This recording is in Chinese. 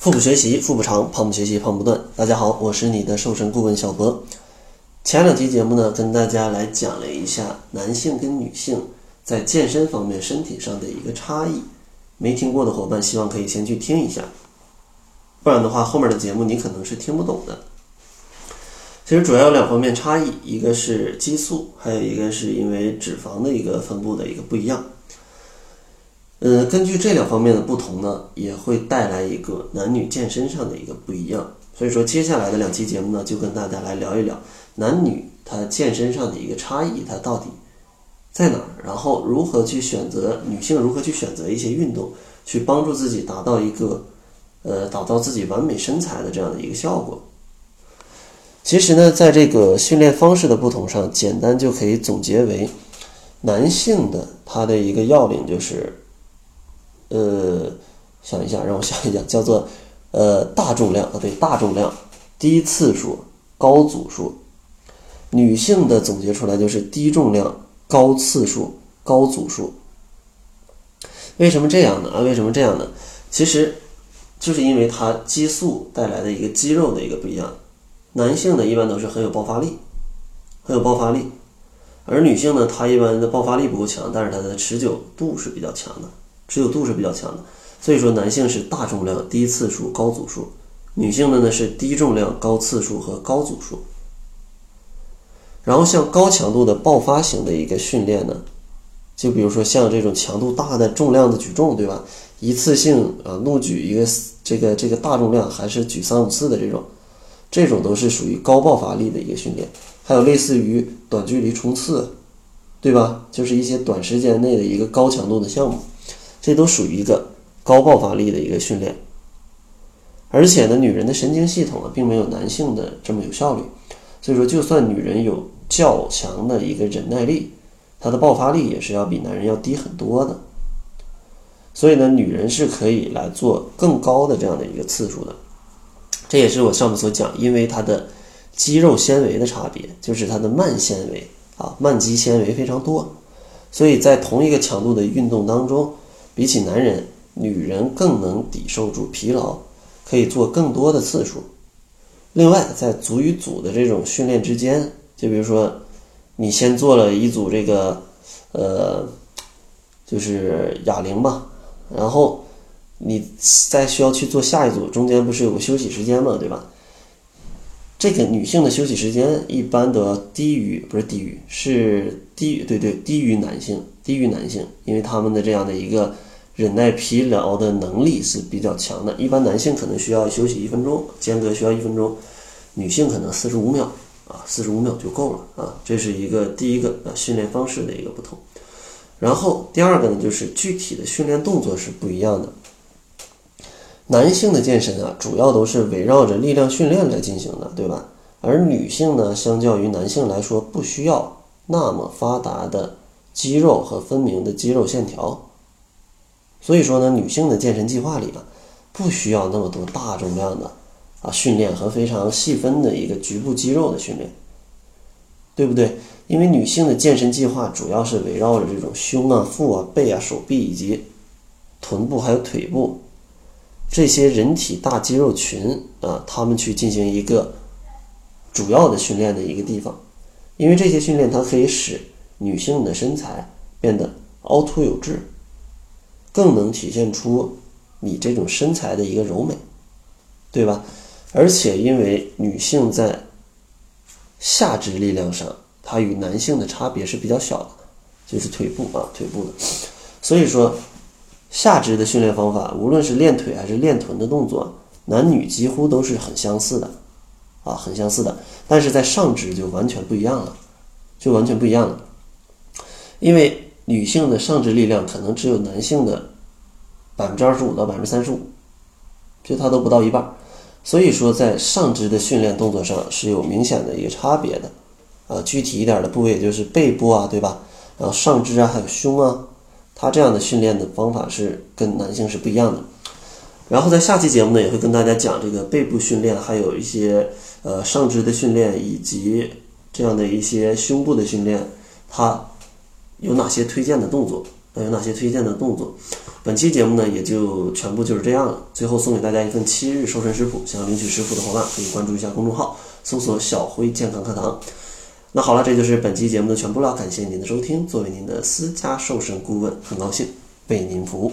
腹部学习，腹部长；胖不学习，胖不断。大家好，我是你的瘦身顾问小博。前两期节目呢，跟大家来讲了一下男性跟女性在健身方面身体上的一个差异。没听过的伙伴，希望可以先去听一下，不然的话，后面的节目你可能是听不懂的。其实主要有两方面差异，一个是激素，还有一个是因为脂肪的一个分布的一个不一样。呃，根据这两方面的不同呢，也会带来一个男女健身上的一个不一样。所以说，接下来的两期节目呢，就跟大家来聊一聊男女他健身上的一个差异，它到底在哪儿？然后如何去选择女性如何去选择一些运动，去帮助自己达到一个呃，打造自己完美身材的这样的一个效果。其实呢，在这个训练方式的不同上，简单就可以总结为男性的他的一个要领就是。呃，想一下，让我想一想，叫做呃大重量啊，对，大重量，低次数，高组数。女性的总结出来就是低重量、高次数、高组数。为什么这样呢？啊，为什么这样呢？其实就是因为它激素带来的一个肌肉的一个不一样。男性呢，一般都是很有爆发力，很有爆发力，而女性呢，她一般的爆发力不够强，但是她的持久度是比较强的。持久度是比较强的，所以说男性是大重量、低次数、高组数，女性的呢是低重量、高次数和高组数。然后像高强度的爆发型的一个训练呢，就比如说像这种强度大的重量的举重，对吧？一次性啊怒举一个这个这个大重量，还是举三五次的这种，这种都是属于高爆发力的一个训练。还有类似于短距离冲刺，对吧？就是一些短时间内的一个高强度的项目。这都属于一个高爆发力的一个训练，而且呢，女人的神经系统啊，并没有男性的这么有效率，所以说，就算女人有较强的一个忍耐力，她的爆发力也是要比男人要低很多的。所以呢，女人是可以来做更高的这样的一个次数的。这也是我上面所讲，因为它的肌肉纤维的差别，就是它的慢纤维啊，慢肌纤维非常多，所以在同一个强度的运动当中。比起男人，女人更能抵受住疲劳，可以做更多的次数。另外，在组与组的这种训练之间，就比如说，你先做了一组这个，呃，就是哑铃吧，然后你再需要去做下一组，中间不是有个休息时间嘛，对吧？这个女性的休息时间一般都要低于，不是低于，是低于，对对，低于男性。低于男性，因为他们的这样的一个忍耐疲劳的能力是比较强的。一般男性可能需要休息一分钟，间隔需要一分钟，女性可能四十五秒啊，四十五秒就够了啊。这是一个第一个啊训练方式的一个不同。然后第二个呢，就是具体的训练动作是不一样的。男性的健身啊，主要都是围绕着力量训练来进行的，对吧？而女性呢，相较于男性来说，不需要那么发达的。肌肉和分明的肌肉线条，所以说呢，女性的健身计划里啊，不需要那么多大重量的啊训练和非常细分的一个局部肌肉的训练，对不对？因为女性的健身计划主要是围绕着这种胸啊、腹啊、背啊、手臂以及臀部还有腿部这些人体大肌肉群啊，他们去进行一个主要的训练的一个地方，因为这些训练它可以使。女性的身材变得凹凸有致，更能体现出你这种身材的一个柔美，对吧？而且因为女性在下肢力量上，它与男性的差别是比较小的，就是腿部啊，腿部的。所以说，下肢的训练方法，无论是练腿还是练臀的动作，男女几乎都是很相似的，啊，很相似的。但是在上肢就完全不一样了，就完全不一样了。因为女性的上肢力量可能只有男性的百分之二十五到百分之三十五，就它都不到一半，所以说在上肢的训练动作上是有明显的一个差别的，啊，具体一点的部位就是背部啊，对吧？然后上肢啊，还有胸啊，它这样的训练的方法是跟男性是不一样的。然后在下期节目呢，也会跟大家讲这个背部训练，还有一些呃上肢的训练，以及这样的一些胸部的训练，它。有哪些推荐的动作那有哪些推荐的动作？本期节目呢也就全部就是这样了。最后送给大家一份七日瘦身食谱，想要领取食谱的伙伴可以关注一下公众号，搜索“小辉健康课堂”。那好了，这就是本期节目的全部了，感谢您的收听。作为您的私家瘦身顾问，很高兴为您服务。